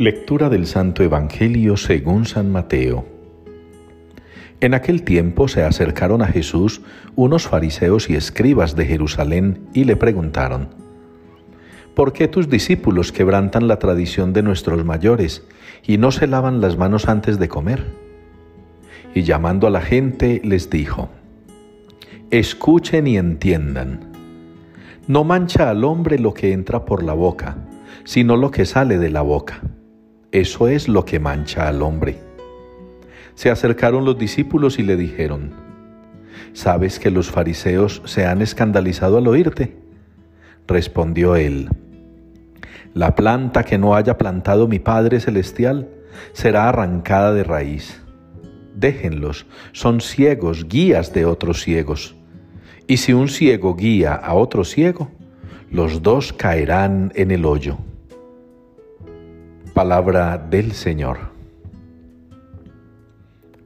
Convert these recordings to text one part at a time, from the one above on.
Lectura del Santo Evangelio según San Mateo. En aquel tiempo se acercaron a Jesús unos fariseos y escribas de Jerusalén y le preguntaron, ¿por qué tus discípulos quebrantan la tradición de nuestros mayores y no se lavan las manos antes de comer? Y llamando a la gente les dijo, escuchen y entiendan, no mancha al hombre lo que entra por la boca, sino lo que sale de la boca eso es lo que mancha al hombre. Se acercaron los discípulos y le dijeron, ¿sabes que los fariseos se han escandalizado al oírte? Respondió él, la planta que no haya plantado mi Padre Celestial será arrancada de raíz. Déjenlos, son ciegos, guías de otros ciegos. Y si un ciego guía a otro ciego, los dos caerán en el hoyo. Palabra del Señor.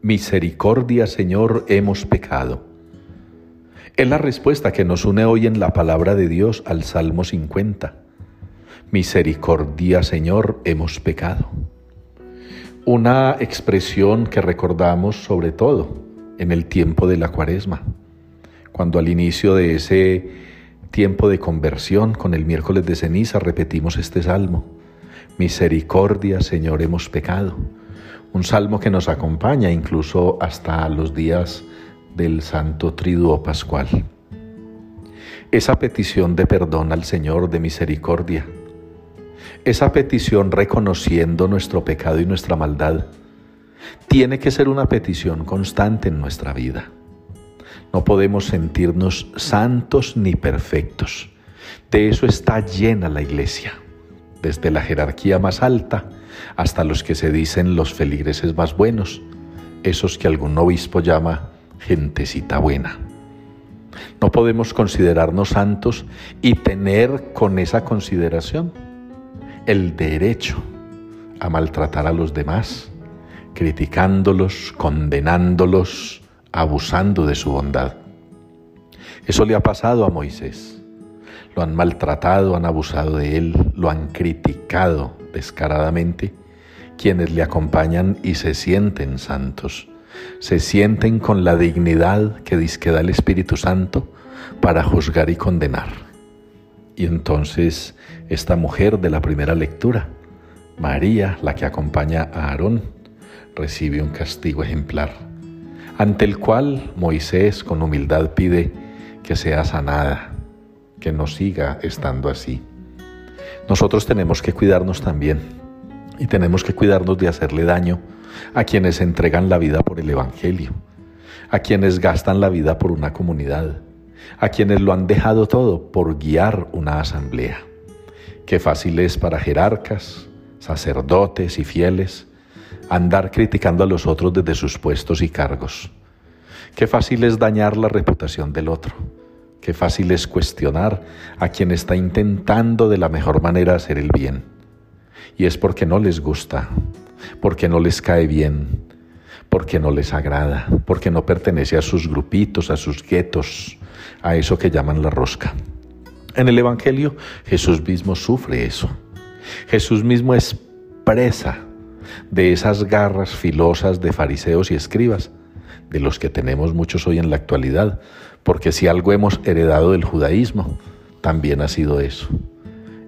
Misericordia, Señor, hemos pecado. Es la respuesta que nos une hoy en la palabra de Dios al Salmo 50. Misericordia, Señor, hemos pecado. Una expresión que recordamos sobre todo en el tiempo de la cuaresma, cuando al inicio de ese tiempo de conversión con el miércoles de ceniza repetimos este salmo Misericordia, Señor, hemos pecado. Un salmo que nos acompaña incluso hasta los días del Santo Triduo Pascual. Esa petición de perdón al Señor de misericordia, esa petición reconociendo nuestro pecado y nuestra maldad, tiene que ser una petición constante en nuestra vida. No podemos sentirnos santos ni perfectos. De eso está llena la iglesia desde la jerarquía más alta hasta los que se dicen los feligreses más buenos, esos que algún obispo llama gentecita buena. No podemos considerarnos santos y tener con esa consideración el derecho a maltratar a los demás, criticándolos, condenándolos, abusando de su bondad. Eso le ha pasado a Moisés lo han maltratado, han abusado de él, lo han criticado descaradamente, quienes le acompañan y se sienten santos, se sienten con la dignidad que que da el Espíritu Santo para juzgar y condenar. Y entonces esta mujer de la primera lectura, María, la que acompaña a Aarón, recibe un castigo ejemplar, ante el cual Moisés con humildad pide que sea sanada, que no siga estando así. Nosotros tenemos que cuidarnos también y tenemos que cuidarnos de hacerle daño a quienes entregan la vida por el Evangelio, a quienes gastan la vida por una comunidad, a quienes lo han dejado todo por guiar una asamblea. Qué fácil es para jerarcas, sacerdotes y fieles andar criticando a los otros desde sus puestos y cargos. Qué fácil es dañar la reputación del otro Qué fácil es cuestionar a quien está intentando de la mejor manera hacer el bien. Y es porque no les gusta, porque no les cae bien, porque no les agrada, porque no pertenece a sus grupitos, a sus guetos, a eso que llaman la rosca. En el Evangelio Jesús mismo sufre eso. Jesús mismo es presa de esas garras filosas de fariseos y escribas, de los que tenemos muchos hoy en la actualidad, porque si algo hemos heredado del judaísmo, también ha sido eso.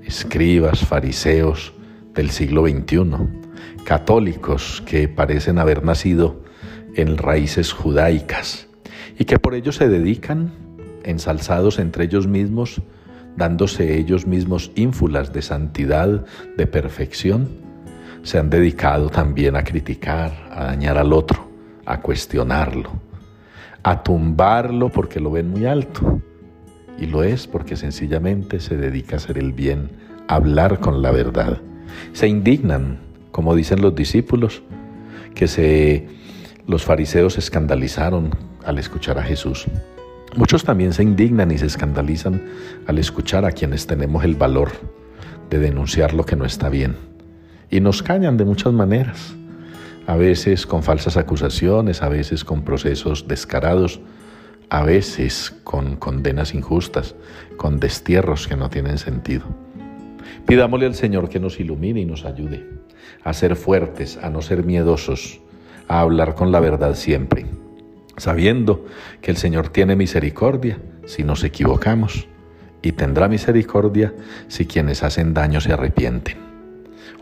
Escribas, fariseos del siglo XXI, católicos que parecen haber nacido en raíces judaicas y que por ello se dedican, ensalzados entre ellos mismos, dándose ellos mismos ínfulas de santidad, de perfección, se han dedicado también a criticar, a dañar al otro, a cuestionarlo a tumbarlo porque lo ven muy alto. Y lo es porque sencillamente se dedica a hacer el bien, a hablar con la verdad. Se indignan, como dicen los discípulos, que se, los fariseos se escandalizaron al escuchar a Jesús. Muchos también se indignan y se escandalizan al escuchar a quienes tenemos el valor de denunciar lo que no está bien. Y nos cañan de muchas maneras a veces con falsas acusaciones, a veces con procesos descarados, a veces con condenas injustas, con destierros que no tienen sentido. Pidámosle al Señor que nos ilumine y nos ayude a ser fuertes, a no ser miedosos, a hablar con la verdad siempre, sabiendo que el Señor tiene misericordia si nos equivocamos y tendrá misericordia si quienes hacen daño se arrepienten.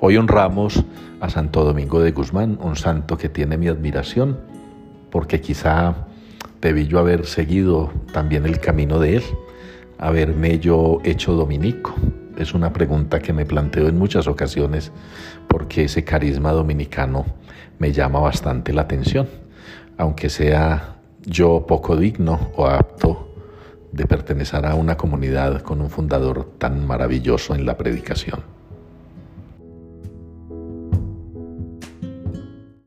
Hoy honramos a Santo Domingo de Guzmán, un santo que tiene mi admiración, porque quizá debí yo haber seguido también el camino de él, haberme yo hecho dominico. Es una pregunta que me planteo en muchas ocasiones porque ese carisma dominicano me llama bastante la atención, aunque sea yo poco digno o apto de pertenecer a una comunidad con un fundador tan maravilloso en la predicación.